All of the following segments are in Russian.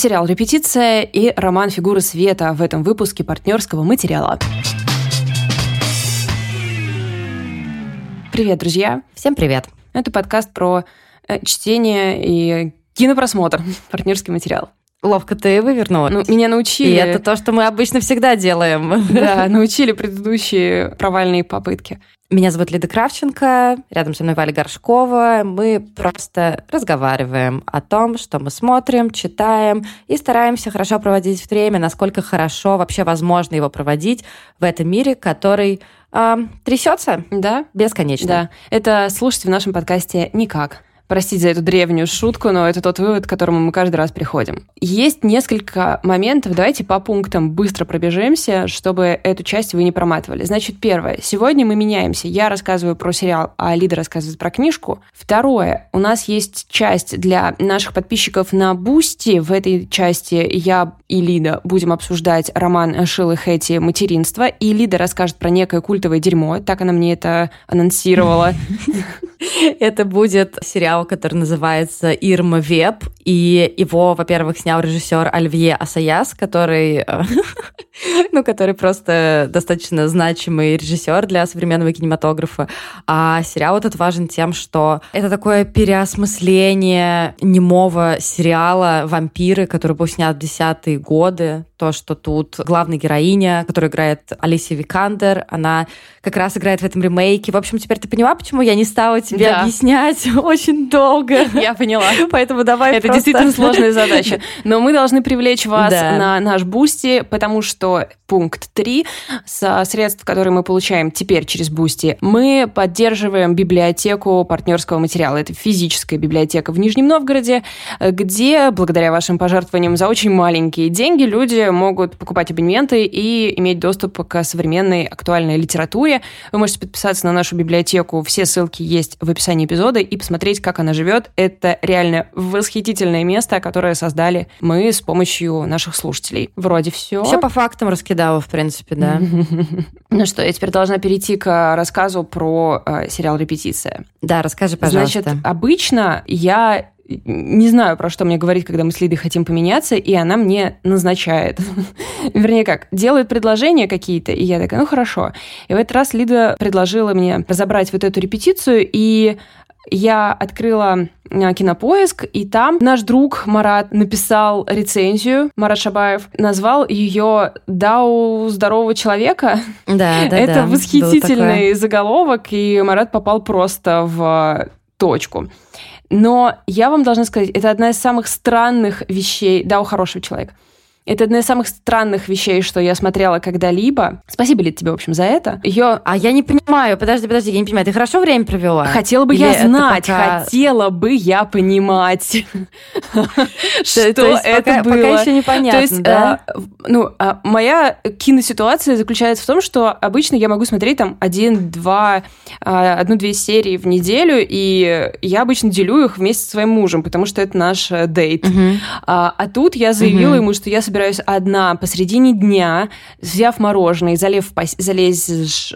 сериал «Репетиция» и роман «Фигуры света» в этом выпуске партнерского материала. Привет, друзья! Всем привет! Это подкаст про э, чтение и кинопросмотр, партнерский материал. Ловко ты вывернула. Ну, меня научили. И это то, что мы обычно всегда делаем. Да, научили предыдущие провальные попытки. Меня зовут Лида Кравченко, рядом со мной Валя Горшкова. Мы просто разговариваем о том, что мы смотрим, читаем и стараемся хорошо проводить время, насколько хорошо вообще возможно его проводить в этом мире, который э, трясется да? бесконечно. Да, это слушайте в нашем подкасте «Никак». Простите за эту древнюю шутку, но это тот вывод, к которому мы каждый раз приходим. Есть несколько моментов, давайте по пунктам быстро пробежимся, чтобы эту часть вы не проматывали. Значит, первое. Сегодня мы меняемся. Я рассказываю про сериал, а Лида рассказывает про книжку. Второе. У нас есть часть для наших подписчиков на Бусти. В этой части я и Лида будем обсуждать роман Шилы Хэти «Материнство», и Лида расскажет про некое культовое дерьмо. Так она мне это анонсировала. Это будет сериал, который называется «Ирма Веб», и его, во-первых, снял режиссер Альвье Асаяс, который, э, ну, который просто достаточно значимый режиссер для современного кинематографа. А сериал этот важен тем, что это такое переосмысление немого сериала «Вампиры», который был снят в десятые годы. То, что тут главная героиня, которая играет Алисия Викандер, она как раз играет в этом ремейке. В общем, теперь ты поняла, почему я не стала тебе да. объяснять очень долго? Я поняла. Поэтому давай Это просто... действительно сложная задача. Но мы должны привлечь вас да. на наш Бусти, потому что пункт 3 со средств, которые мы получаем теперь через Бусти, мы поддерживаем библиотеку партнерского материала. Это физическая библиотека в Нижнем Новгороде, где, благодаря вашим пожертвованиям за очень маленькие деньги, люди могут покупать абонементы и иметь доступ к современной актуальной литературе. Вы можете подписаться на нашу библиотеку. Все ссылки есть в описании эпизода и посмотреть, как она живет. Это реально восхитительное место, которое создали мы с помощью наших слушателей. Вроде все. Все по фактам раскидала, в принципе, да. Ну что, я теперь должна перейти к рассказу про э, сериал «Репетиция». Да, расскажи, пожалуйста. Значит, обычно я не знаю, про что мне говорить, когда мы с Лидой хотим поменяться, и она мне назначает. Вернее, как, делает предложения какие-то, и я такая, ну хорошо. И в этот раз Лида предложила мне разобрать вот эту репетицию, и я открыла а, кинопоиск, и там наш друг Марат написал рецензию, Марат Шабаев, назвал ее «Дау здорового человека». Да, да, Это да, восхитительный заголовок, и Марат попал просто в точку. Но я вам должна сказать, это одна из самых странных вещей, да, у хорошего человека, это одна из самых странных вещей, что я смотрела когда-либо. Спасибо, Лид, тебе, в общем, за это. Ее... А я не понимаю, подожди, подожди, я не понимаю. Ты хорошо время провела? Хотела бы Или я знать, пока... хотела бы я понимать, что это было. Пока еще непонятно, То есть, да? А, ну, а, моя киноситуация заключается в том, что обычно я могу смотреть там один, два, а, одну-две серии в неделю, и я обычно делю их вместе со своим мужем, потому что это наш э, дейт. А тут я заявила ему, что я собираюсь одна посредине дня, взяв мороженое, залев в пос... залез...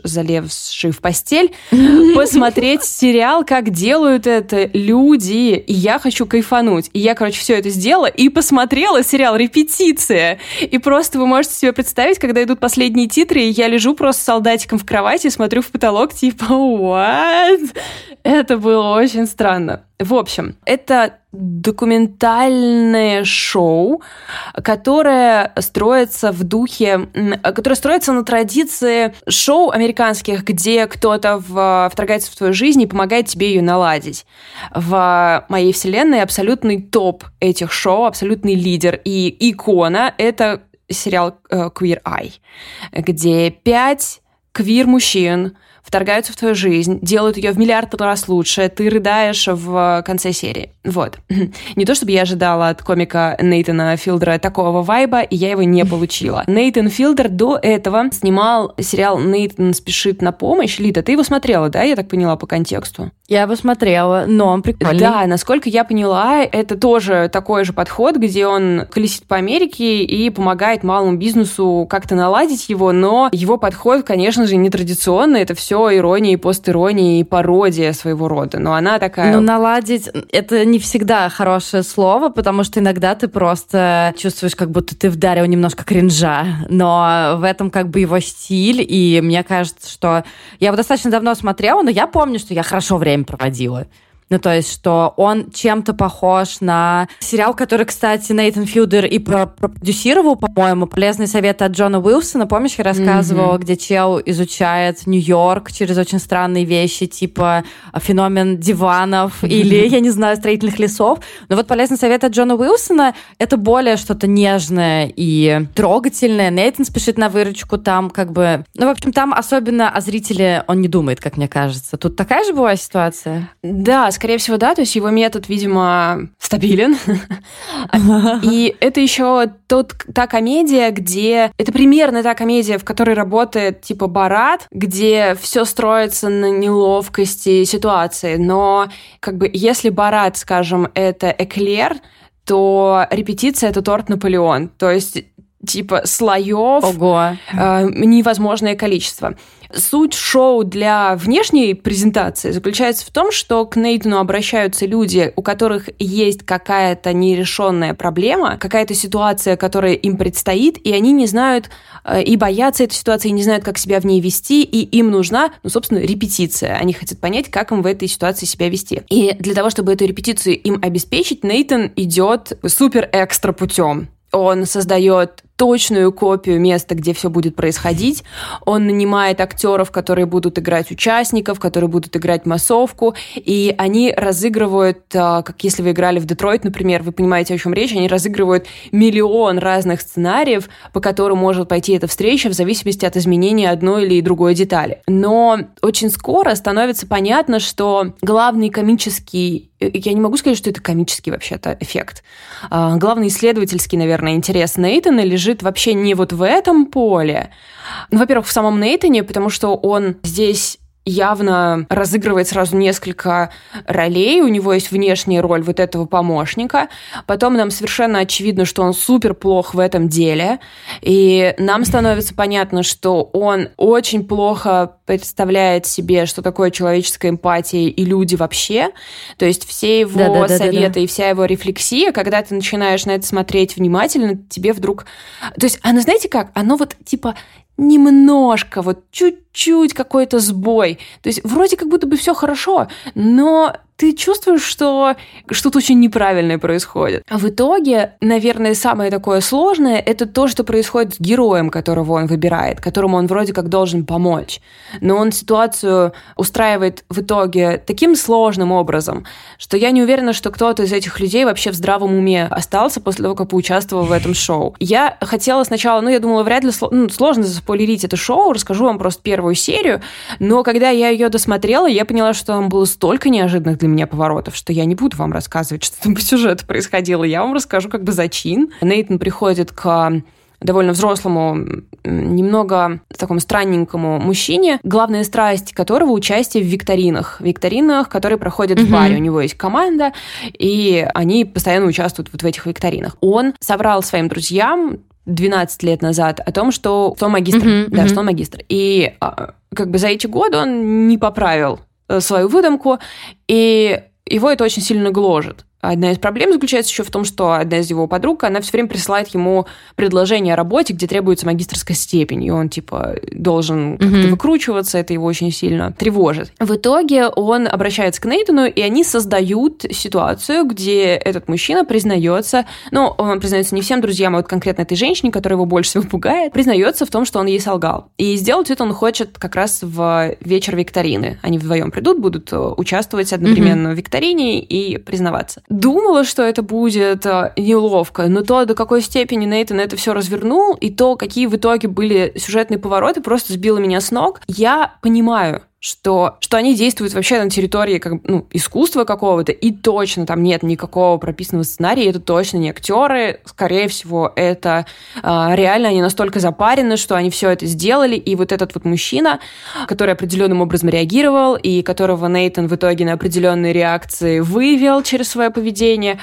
залезши в постель, посмотреть сериал, как делают это люди, и я хочу кайфануть. И я, короче, все это сделала и посмотрела сериал «Репетиция». И просто вы можете себе представить, когда идут последние титры, и я лежу просто солдатиком в кровати, смотрю в потолок, типа, what? Это было очень странно. В общем, это документальное шоу, которое строится в духе, которое строится на традиции шоу американских, где кто-то вторгается в твою жизнь и помогает тебе ее наладить. В моей вселенной абсолютный топ этих шоу, абсолютный лидер и икона — это сериал э, Queer Eye, где пять квир-мужчин вторгаются в твою жизнь, делают ее в миллиард раз лучше, ты рыдаешь в конце серии. Вот. Не то чтобы я ожидала от комика Нейтана Филдера такого вайба, и я его не получила. Нейтан Филдер до этого снимал сериал «Нейтан спешит на помощь». Лида, ты его смотрела, да, я так поняла по контексту? Я его смотрела, но он прикольный. Да, насколько я поняла, это тоже такой же подход, где он колесит по Америке и помогает малому бизнесу как-то наладить его, но его подход, конечно же, нетрадиционный, это все все ирония и постирония и пародия своего рода, но она такая... Ну, наладить — это не всегда хорошее слово, потому что иногда ты просто чувствуешь, как будто ты вдарил немножко кринжа, но в этом как бы его стиль, и мне кажется, что... Я его достаточно давно смотрела, но я помню, что я хорошо время проводила. Ну, то есть, что он чем-то похож на сериал, который, кстати, Нейтан Филдер и продюсировал, по-моему, «Полезные советы от Джона Уилсона». Помнишь, я рассказывала, mm-hmm. где чел изучает Нью-Йорк через очень странные вещи, типа феномен диванов mm-hmm. или, я не знаю, строительных лесов. Но вот «Полезные советы от Джона Уилсона» — это более что-то нежное и трогательное. Нейтан спешит на выручку там как бы... Ну, в общем, там особенно о зрителе он не думает, как мне кажется. Тут такая же была ситуация? Да, скорее всего, да. То есть его метод, видимо, стабилен. И это еще тот, та комедия, где... Это примерно та комедия, в которой работает типа Барат, где все строится на неловкости ситуации. Но как бы если Барат, скажем, это эклер, то репетиция — это торт Наполеон. То есть типа слоев Ого. Э, невозможное количество. Суть шоу для внешней презентации заключается в том, что к Нейтану обращаются люди, у которых есть какая-то нерешенная проблема, какая-то ситуация, которая им предстоит, и они не знают э, и боятся этой ситуации, и не знают, как себя в ней вести, и им нужна, ну, собственно, репетиция. Они хотят понять, как им в этой ситуации себя вести. И для того, чтобы эту репетицию им обеспечить, Нейтан идет супер экстра путем. Он создает точную копию места, где все будет происходить. Он нанимает актеров, которые будут играть участников, которые будут играть массовку, и они разыгрывают, а, как если вы играли в Детройт, например, вы понимаете, о чем речь, они разыгрывают миллион разных сценариев, по которым может пойти эта встреча в зависимости от изменения одной или другой детали. Но очень скоро становится понятно, что главный комический я не могу сказать, что это комический вообще-то эффект. А, главный исследовательский, наверное, интерес Нейтана лежит вообще не вот в этом поле. Ну, во-первых, в самом Нейтане, потому что он здесь явно разыгрывает сразу несколько ролей. У него есть внешняя роль вот этого помощника. Потом нам совершенно очевидно, что он супер плох в этом деле. И нам становится понятно, что он очень плохо представляет себе, что такое человеческая эмпатия и люди вообще. То есть все его да, да, да, советы да, да. и вся его рефлексия, когда ты начинаешь на это смотреть внимательно, тебе вдруг... То есть оно, знаете как? Оно вот типа немножко, вот чуть-чуть какой-то сбой. То есть вроде как будто бы все хорошо, но ты чувствуешь, что что-то очень неправильное происходит. А в итоге, наверное, самое такое сложное — это то, что происходит с героем, которого он выбирает, которому он вроде как должен помочь. Но он ситуацию устраивает в итоге таким сложным образом, что я не уверена, что кто-то из этих людей вообще в здравом уме остался после того, как поучаствовал в этом шоу. Я хотела сначала, ну, я думала, вряд ли ну, сложно заспойлерить это шоу, расскажу вам просто первую серию, но когда я ее досмотрела, я поняла, что там было столько неожиданных для меня поворотов, что я не буду вам рассказывать, что там по сюжету происходило. Я вам расскажу как бы зачин. Нейтан приходит к довольно взрослому, немного такому странненькому мужчине, главная страсть которого участие в викторинах. Викторинах, которые проходят mm-hmm. в баре. У него есть команда, и они постоянно участвуют вот в этих викторинах. Он собрал своим друзьям 12 лет назад о том, что, что он магистр. Mm-hmm, да, mm-hmm. что он магистр. И а, как бы за эти годы он не поправил свою выдумку, и его это очень сильно гложет. Одна из проблем заключается еще в том, что одна из его подруг, она все время присылает ему предложение о работе, где требуется магистрская степень, и он, типа, должен как-то mm-hmm. выкручиваться, это его очень сильно тревожит. В итоге он обращается к Нейтану, и они создают ситуацию, где этот мужчина признается, ну, он признается не всем друзьям, а вот конкретно этой женщине, которая его больше всего пугает, признается в том, что он ей солгал. И сделать это он хочет как раз в вечер викторины. Они вдвоем придут, будут э, участвовать одновременно mm-hmm. в викторине и признаваться думала, что это будет э, неловко, но то, до какой степени Нейтан это все развернул, и то, какие в итоге были сюжетные повороты, просто сбило меня с ног. Я понимаю, что, что они действуют вообще на территории как, ну, искусства какого-то, и точно там нет никакого прописанного сценария, это точно не актеры, скорее всего, это э, реально они настолько запарены, что они все это сделали, и вот этот вот мужчина, который определенным образом реагировал, и которого Нейтан в итоге на определенные реакции вывел через свое поведение,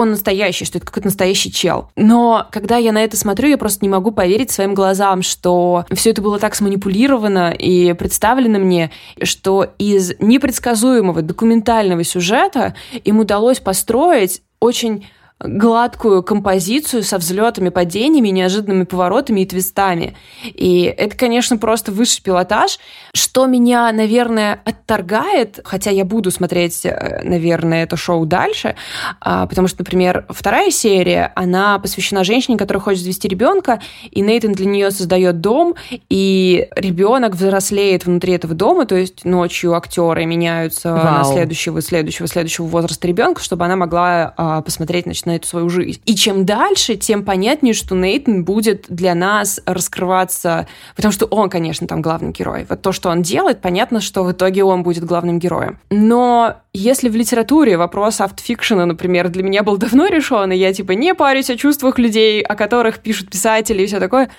он настоящий, что это какой-то настоящий чел. Но когда я на это смотрю, я просто не могу поверить своим глазам, что все это было так сманипулировано и представлено мне, что из непредсказуемого документального сюжета им удалось построить очень гладкую композицию со взлетами, падениями, неожиданными поворотами и твистами. И это, конечно, просто высший пилотаж, что меня, наверное, отторгает, хотя я буду смотреть, э, наверное, это шоу дальше, а, потому что, например, вторая серия, она посвящена женщине, которая хочет завести ребенка, и Нейтан для нее создает дом, и ребенок взрослеет внутри этого дома, то есть ночью актеры меняются Вау. на следующего, следующего, следующего возраста ребенка, чтобы она могла а, посмотреть, значит, на эту свою жизнь. И чем дальше, тем понятнее, что Нейтан будет для нас раскрываться, потому что он, конечно, там главный герой. Вот то, что он делает, понятно, что в итоге он будет главным героем. Но если в литературе вопрос автофикшена, например, для меня был давно решен, и я типа не парюсь о чувствах людей, о которых пишут писатели и все такое,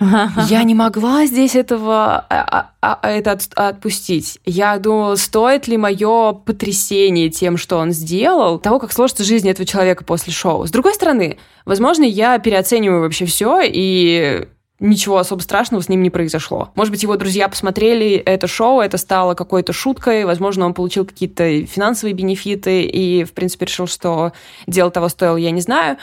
я не могла здесь этого а, а, а, это от, отпустить. Я думала, стоит ли мое потрясение тем, что он сделал, того, как сложится жизнь этого человека после шоу. С другой стороны, возможно, я переоцениваю вообще все и ничего особо страшного с ним не произошло. Может быть, его друзья посмотрели это шоу, это стало какой-то шуткой, возможно, он получил какие-то финансовые бенефиты и, в принципе, решил, что дело того стоило, я не знаю.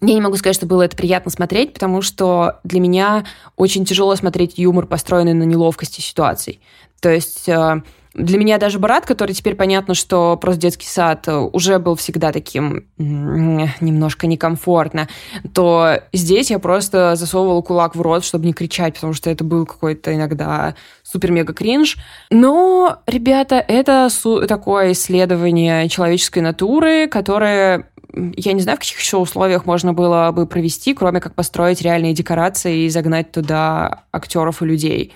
Я не могу сказать, что было это приятно смотреть, потому что для меня очень тяжело смотреть юмор, построенный на неловкости ситуаций. То есть э, для меня даже Барат, который теперь понятно, что просто детский сад э, уже был всегда таким немножко некомфортно, то здесь я просто засовывала кулак в рот, чтобы не кричать, потому что это был какой-то иногда супер-мега кринж. Но, ребята, это такое исследование человеческой натуры, которое я не знаю, в каких еще условиях можно было бы провести, кроме как построить реальные декорации и загнать туда актеров и людей.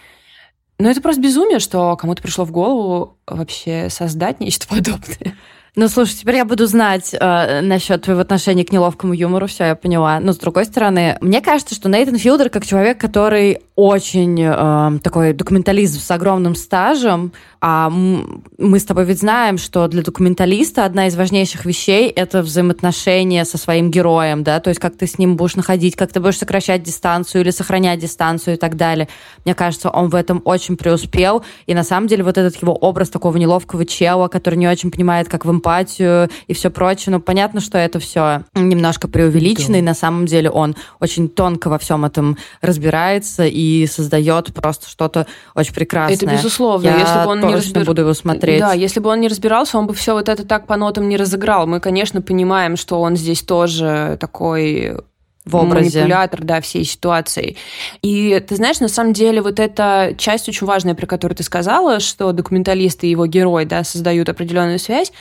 Но это просто безумие, что кому-то пришло в голову вообще создать нечто подобное. Ну, слушай, теперь я буду знать э, насчет твоего отношения к неловкому юмору, все, я поняла. Но, с другой стороны, мне кажется, что Нейтан Филдер, как человек, который очень э, такой документалист с огромным стажем, а мы с тобой ведь знаем, что для документалиста одна из важнейших вещей — это взаимоотношения со своим героем, да, то есть как ты с ним будешь находить, как ты будешь сокращать дистанцию или сохранять дистанцию и так далее. Мне кажется, он в этом очень преуспел, и на самом деле вот этот его образ такого неловкого чела, который не очень понимает, как в эмпатию и все прочее, ну, понятно, что это все немножко преувеличено, да. и на самом деле он очень тонко во всем этом разбирается и создает просто что-то очень прекрасное. Это безусловно. Я если бы он не разбир... буду его смотреть. Да, если бы он не разбирался, он бы все вот это так по нотам не разыграл. Мы, конечно, понимаем, что он здесь тоже такой в образе. манипулятор, да, всей ситуации. И ты знаешь, на самом деле вот эта часть очень важная, про которую ты сказала, что документалисты и его герой, да, создают определенную связь,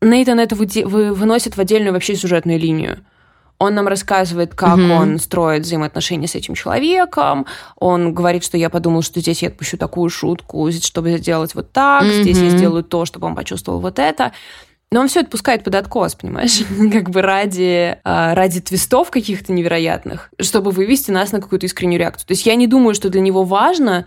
Нейтан это выносит в отдельную вообще сюжетную линию. Он нам рассказывает, как угу. он строит взаимоотношения с этим человеком. Он говорит, что я подумал, что здесь я отпущу такую шутку, чтобы сделать вот так, угу. здесь я сделаю то, чтобы он почувствовал вот это. Но он все это пускает под откос, понимаешь? как бы ради, а, ради твистов каких-то невероятных, чтобы вывести нас на какую-то искреннюю реакцию. То есть я не думаю, что для него важно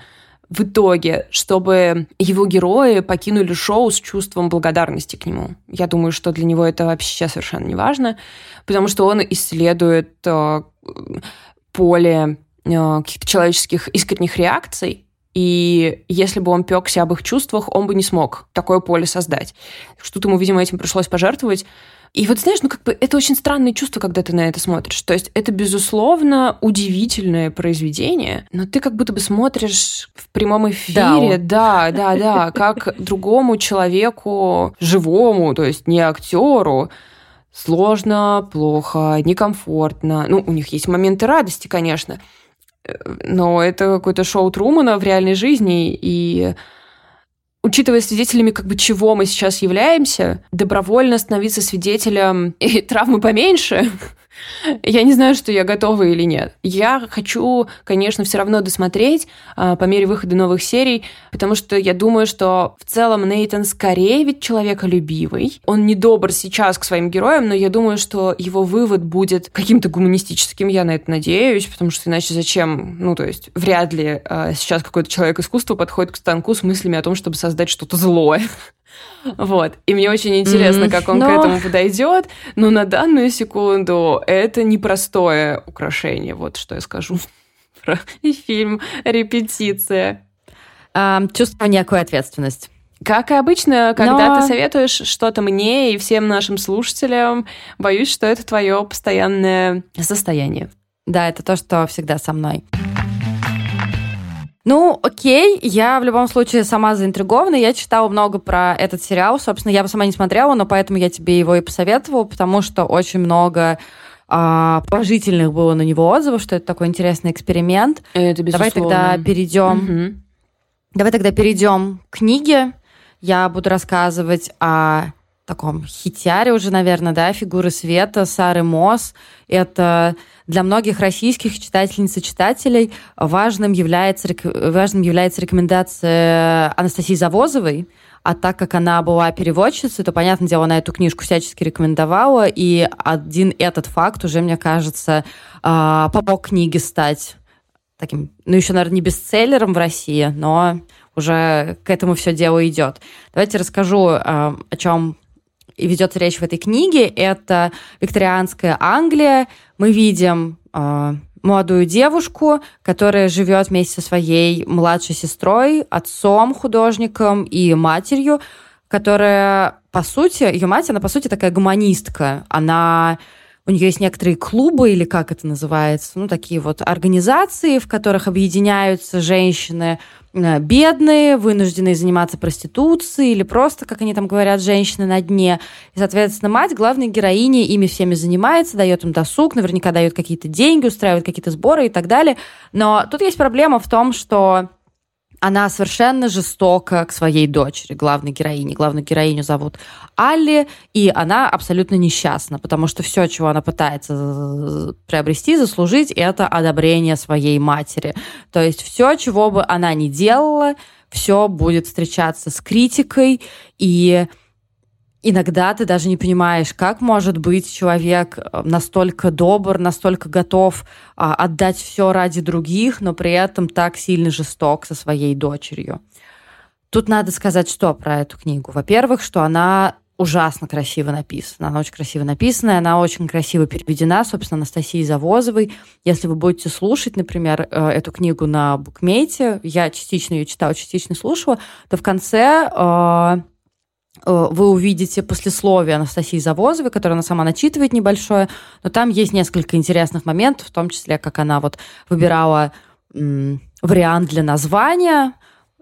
в итоге, чтобы его герои покинули шоу с чувством благодарности к нему. Я думаю, что для него это вообще совершенно не важно, потому что он исследует э, поле э, каких-то человеческих искренних реакций, и если бы он пекся об их чувствах, он бы не смог такое поле создать. Что-то ему, видимо, этим пришлось пожертвовать. И вот знаешь, ну как бы это очень странное чувство, когда ты на это смотришь. То есть это, безусловно, удивительное произведение, но ты как будто бы смотришь в прямом эфире, да, да, да, да как другому человеку, живому, то есть не актеру, сложно, плохо, некомфортно. Ну, у них есть моменты радости, конечно, э, но это какое-то шоу Трумана в реальной жизни, и учитывая свидетелями, как бы чего мы сейчас являемся, добровольно становиться свидетелем и травмы поменьше, я не знаю, что я готова или нет. Я хочу, конечно, все равно досмотреть а, по мере выхода новых серий, потому что я думаю, что в целом Нейтан скорее ведь человеколюбивый. Он не добр сейчас к своим героям, но я думаю, что его вывод будет каким-то гуманистическим, я на это надеюсь, потому что иначе зачем? Ну, то есть вряд ли а, сейчас какой-то человек искусства подходит к станку с мыслями о том, чтобы создать что-то злое. Вот. И мне очень интересно, как он Но... к этому подойдет. Но на данную секунду это непростое украшение. Вот что я скажу про фильм «Репетиция». А, чувствую некую ответственность. Как и обычно, когда Но... ты советуешь что-то мне и всем нашим слушателям, боюсь, что это твое постоянное состояние. Да, это то, что всегда со мной. Ну, окей, я в любом случае сама заинтригована. Я читала много про этот сериал. Собственно, я бы сама не смотрела, но поэтому я тебе его и посоветовала, потому что очень много а, положительных было на него отзывов, что это такой интересный эксперимент. Это Давай тогда перейдем. Угу. Давай тогда перейдем к книге. Я буду рассказывать о таком хитяре уже, наверное, да, фигуры света Сары Мосс. Это для многих российских читательниц и читателей важным является, важным является рекомендация Анастасии Завозовой, а так как она была переводчицей, то, понятное дело, она эту книжку всячески рекомендовала, и один этот факт уже, мне кажется, а, помог книге стать таким, ну, еще, наверное, не бестселлером в России, но уже к этому все дело идет. Давайте расскажу, а, о чем и ведется речь в этой книге, это викторианская Англия. Мы видим э, молодую девушку, которая живет вместе со своей младшей сестрой, отцом художником и матерью, которая, по сути, ее мать, она, по сути, такая гуманистка. Она у нее есть некоторые клубы, или как это называется, ну, такие вот организации, в которых объединяются женщины э, бедные, вынужденные заниматься проституцией, или просто, как они там говорят, женщины на дне. И, соответственно, мать, главной героини, ими всеми занимается, дает им досуг, наверняка дает какие-то деньги, устраивает какие-то сборы и так далее. Но тут есть проблема в том, что она совершенно жестока к своей дочери, главной героине. Главную героиню зовут Алли, и она абсолютно несчастна, потому что все, чего она пытается приобрести, заслужить, это одобрение своей матери. То есть все, чего бы она ни делала, все будет встречаться с критикой, и иногда ты даже не понимаешь, как может быть человек э, настолько добр, настолько готов а, отдать все ради других, но при этом так сильно жесток со своей дочерью. Тут надо сказать, что про эту книгу. Во-первых, что она ужасно красиво написана. Она очень красиво написана, она очень красиво переведена, собственно, Анастасией Завозовой. Если вы будете слушать, например, э, эту книгу на букмейте, я частично ее читала, частично слушала, то в конце э, вы увидите послесловие Анастасии Завозовой, которое она сама начитывает небольшое, но там есть несколько интересных моментов, в том числе, как она вот выбирала вариант для названия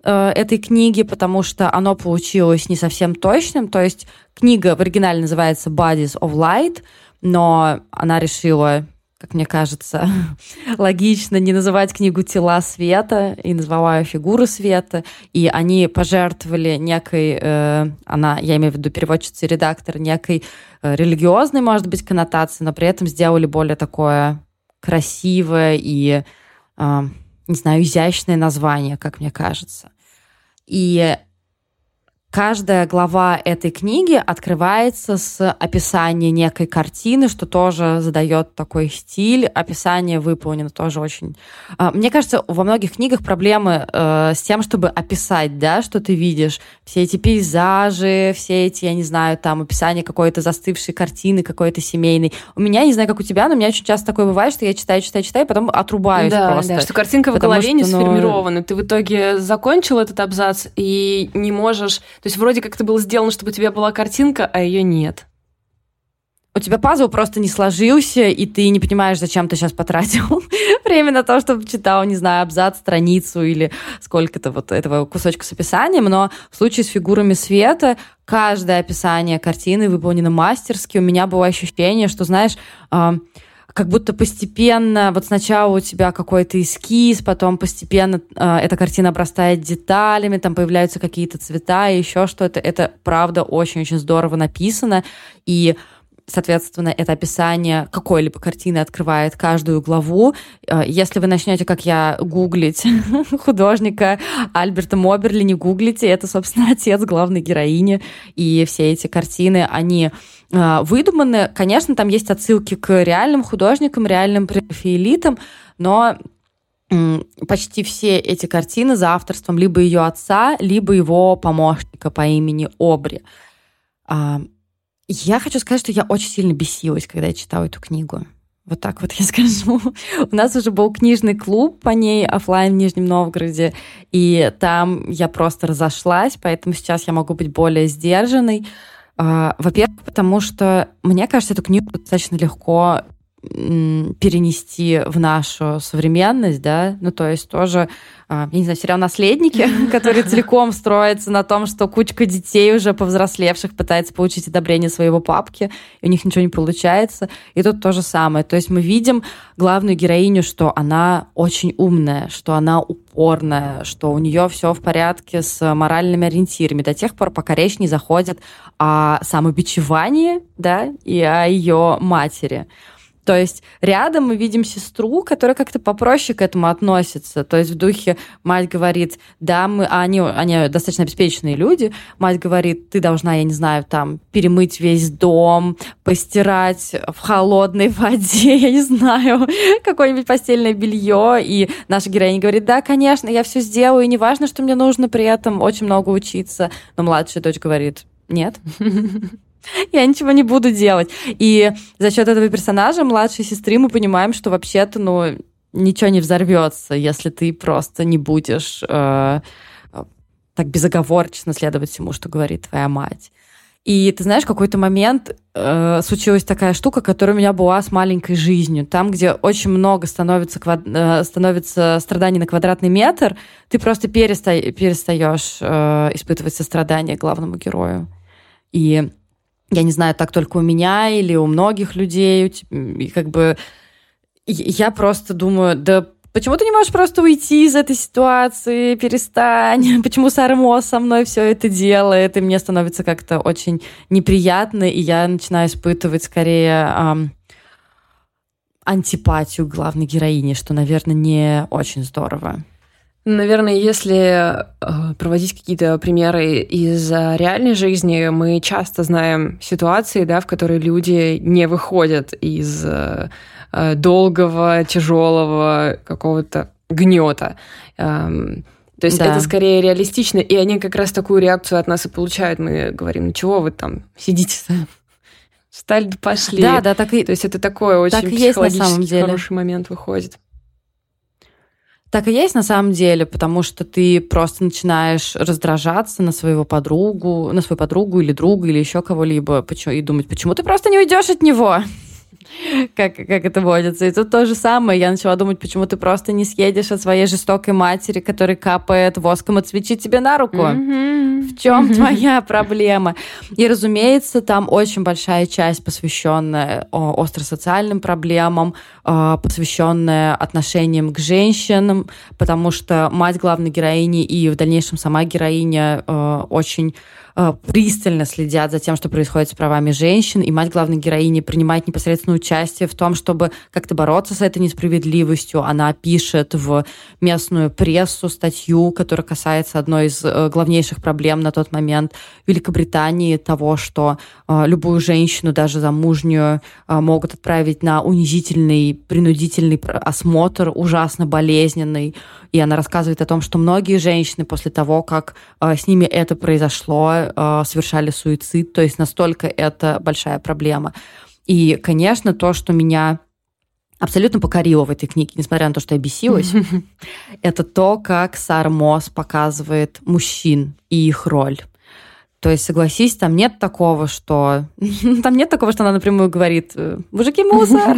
э, этой книги, потому что оно получилось не совсем точным. То есть книга в оригинале называется Bodies of Light, но она решила как мне кажется, логично не называть книгу «Тела света» и назвала ее «Фигуры света». И они пожертвовали некой, э, она, я имею в виду переводчица и редактор, некой э, религиозной, может быть, коннотацией, но при этом сделали более такое красивое и, э, не знаю, изящное название, как мне кажется. И Каждая глава этой книги открывается с описания некой картины, что тоже задает такой стиль. Описание выполнено тоже очень... А, мне кажется, во многих книгах проблемы э, с тем, чтобы описать, да, что ты видишь. Все эти пейзажи, все эти, я не знаю, там, описание какой-то застывшей картины, какой-то семейной. У меня, не знаю, как у тебя, но у меня очень часто такое бывает, что я читаю, читаю, читаю, потом отрубаюсь да, просто. Да, что картинка в голове что, не ну... сформирована. Ты в итоге закончил этот абзац и не можешь то есть вроде как это было сделано, чтобы у тебя была картинка, а ее нет. У тебя пазл просто не сложился, и ты не понимаешь, зачем ты сейчас потратил время на то, чтобы читал, не знаю, абзац, страницу или сколько-то вот этого кусочка с описанием. Но в случае с фигурами света каждое описание картины выполнено мастерски. У меня было ощущение, что, знаешь, как будто постепенно, вот сначала у тебя какой-то эскиз, потом постепенно э, эта картина обрастает деталями, там появляются какие-то цвета и еще что-то. Это правда очень-очень здорово написано. И соответственно, это описание какой-либо картины открывает каждую главу. Э, если вы начнете, как я, гуглить художника Альберта Моберли, не гуглите, это, собственно, отец главной героини, и все эти картины, они выдуманы. Конечно, там есть отсылки к реальным художникам, реальным профилитам, но почти все эти картины за авторством либо ее отца, либо его помощника по имени Обри. А, я хочу сказать, что я очень сильно бесилась, когда я читала эту книгу. Вот так вот я скажу. У нас уже был книжный клуб по ней офлайн в Нижнем Новгороде, и там я просто разошлась, поэтому сейчас я могу быть более сдержанной. А, во-первых, потому что мне кажется, эту книгу достаточно легко перенести в нашу современность, да, ну то есть тоже, а, я не знаю, сериал «Наследники», который целиком строится на том, что кучка детей уже повзрослевших пытается получить одобрение своего папки, и у них ничего не получается, и тут то же самое, то есть мы видим главную героиню, что она очень умная, что она упорная, что у нее все в порядке с моральными ориентирами. До тех пор, пока речь не заходит о самобичевании, да, и о ее матери. То есть рядом мы видим сестру, которая как-то попроще к этому относится. То есть в духе мать говорит, да, мы, а они, они достаточно обеспеченные люди, мать говорит, ты должна, я не знаю, там, перемыть весь дом, постирать в холодной воде, я не знаю, какое-нибудь постельное белье. И наша героиня говорит, да, конечно, я все сделаю, и не важно, что мне нужно при этом очень много учиться. Но младшая дочь говорит, нет. я ничего не буду делать. И за счет этого персонажа младшей сестры мы понимаем, что вообще-то, ну, ничего не взорвется, если ты просто не будешь э, так безоговорочно следовать всему, что говорит твоя мать. И ты знаешь, какой-то момент э, случилась такая штука, которая у меня была с маленькой жизнью. Там, где очень много становится, квад... э, становится страданий на квадратный метр, ты просто переста... перестаешь э, испытывать сострадание главному герою. И я не знаю, так только у меня или у многих людей. И как бы я просто думаю, да почему ты не можешь просто уйти из этой ситуации, перестань, почему Сармо со мной все это делает, и мне становится как-то очень неприятно, и я начинаю испытывать скорее эм, антипатию главной героини, что, наверное, не очень здорово. Наверное, если э, проводить какие-то примеры из реальной жизни, мы часто знаем ситуации, да, в которые люди не выходят из э, долгого, тяжелого какого-то гнета. Эм, то есть да. это скорее реалистично, и они как раз такую реакцию от нас и получают. Мы говорим, ну чего вы там сидите Встали, пошли. Да, да, так и... То есть это такой очень так психологически хороший момент выходит. Так и есть на самом деле, потому что ты просто начинаешь раздражаться на своего подругу, на свою подругу или друга или еще кого-либо, и думать, почему ты просто не уйдешь от него? как, как это водится. И тут то же самое. Я начала думать, почему ты просто не съедешь от своей жестокой матери, которая капает воском от свечи тебе на руку. В чем твоя проблема? И, разумеется, там очень большая часть, посвященная остросоциальным проблемам, а, посвященная отношениям к женщинам, потому что мать главной героини и в дальнейшем сама героиня а, очень Э, пристально следят за тем, что происходит с правами женщин, и мать главной героини принимает непосредственное участие в том, чтобы как-то бороться с этой несправедливостью. Она пишет в местную прессу статью, которая касается одной из э, главнейших проблем на тот момент Великобритании, того, что э, любую женщину, даже замужнюю, могут отправить на унизительный, принудительный осмотр, ужасно болезненный. И она рассказывает о том, что многие женщины после того, как с ними это произошло, э, совершали суицид, то есть настолько это большая проблема. И, конечно, то, что меня абсолютно покорило в этой книге, несмотря на то, что я бесилась, это то, как Сара Мосс показывает мужчин и их роль. То есть, согласись, там нет такого, что... Там нет такого, что она напрямую говорит, мужики мусор,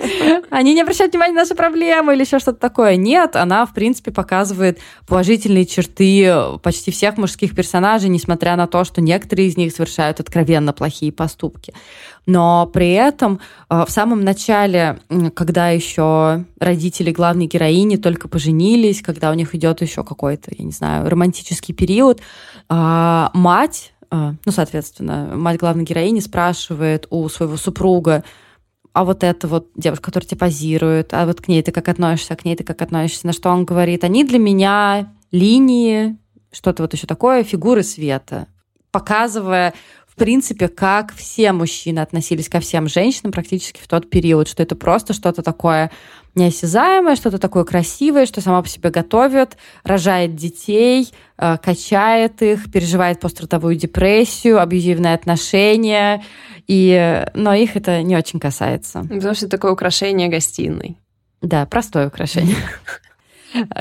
они не обращают внимания на наши проблемы или еще что-то такое. Нет, она, в принципе, показывает положительные черты почти всех мужских персонажей, несмотря на то, что некоторые из них совершают откровенно плохие поступки. Но при этом э, в самом начале, когда еще родители главной героини только поженились, когда у них идет еще какой-то, я не знаю, романтический период, а, мать, а, ну, соответственно, мать главной героини спрашивает у своего супруга, а вот эта вот девушка, которая тебе позирует, а вот к ней ты как относишься, а к ней ты как относишься, на что он говорит, они для меня линии, что-то вот еще такое, фигуры света, показывая принципе, как все мужчины относились ко всем женщинам практически в тот период, что это просто что-то такое неосязаемое, что-то такое красивое, что сама по себе готовит, рожает детей, э, качает их, переживает пострадовую депрессию, абьюзивные отношения, и, но их это не очень касается. Потому что это такое украшение гостиной. Да, простое украшение.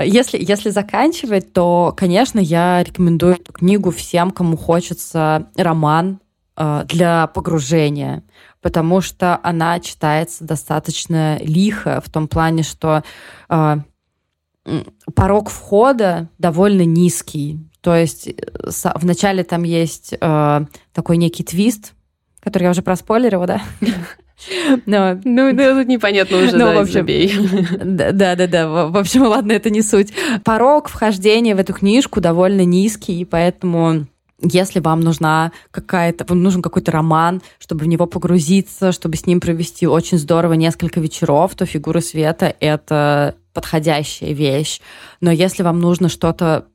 Если, если заканчивать, то, конечно, я рекомендую эту книгу всем, кому хочется роман для погружения, потому что она читается достаточно лихо в том плане, что э, порог входа довольно низкий. То есть э, вначале там есть такой некий твист, который я уже проспойлерила, да? Но... Ну, да, тут непонятно уже, ну, да, в общем, забей. Да, да, да. В общем, ладно, это не суть. Порог вхождения в эту книжку довольно низкий, и поэтому если вам нужна какая-то, вам нужен какой-то роман, чтобы в него погрузиться, чтобы с ним провести очень здорово несколько вечеров, то «Фигура света» — это подходящая вещь. Но если вам нужно что-то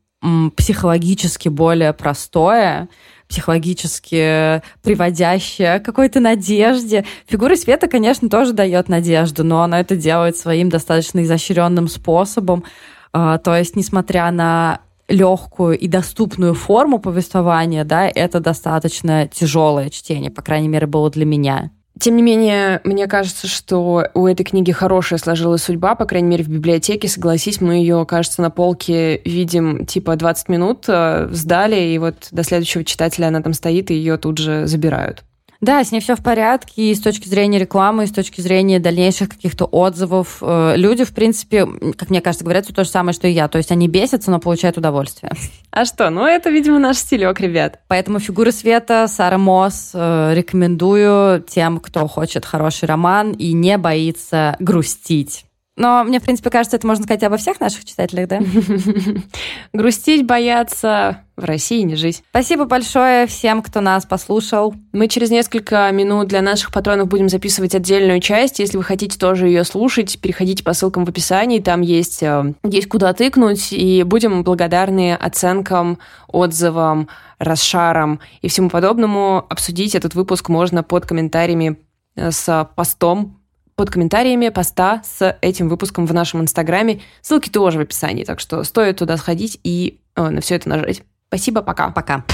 психологически более простое, психологически приводящее к какой-то надежде. Фигура света, конечно, тоже дает надежду, но она это делает своим достаточно изощренным способом. А, то есть, несмотря на легкую и доступную форму повествования, да, это достаточно тяжелое чтение, по крайней мере, было для меня. Тем не менее, мне кажется, что у этой книги хорошая сложилась судьба, по крайней мере, в библиотеке. Согласись, мы ее, кажется, на полке видим типа 20 минут, э, сдали, и вот до следующего читателя она там стоит, и ее тут же забирают. Да, с ней все в порядке, и с точки зрения рекламы, и с точки зрения дальнейших каких-то отзывов. Э, люди, в принципе, как мне кажется, говорят то же самое, что и я. То есть они бесятся, но получают удовольствие. А что? Ну, это, видимо, наш стилек, ребят. Поэтому «Фигуры света» Сара Мосс э, рекомендую тем, кто хочет хороший роман и не боится грустить. Но мне, в принципе, кажется, это можно сказать обо всех наших читателях, да? Грустить, бояться в России не жить. Спасибо большое всем, кто нас послушал. Мы через несколько минут для наших патронов будем записывать отдельную часть. Если вы хотите тоже ее слушать, переходите по ссылкам в описании. Там есть, э, есть куда тыкнуть. И будем благодарны оценкам, отзывам, расшарам и всему подобному. Обсудить этот выпуск можно под комментариями э, с постом под комментариями поста с этим выпуском в нашем инстаграме. Ссылки тоже в описании, так что стоит туда сходить и э, на все это нажать. Спасибо, пока. Пока.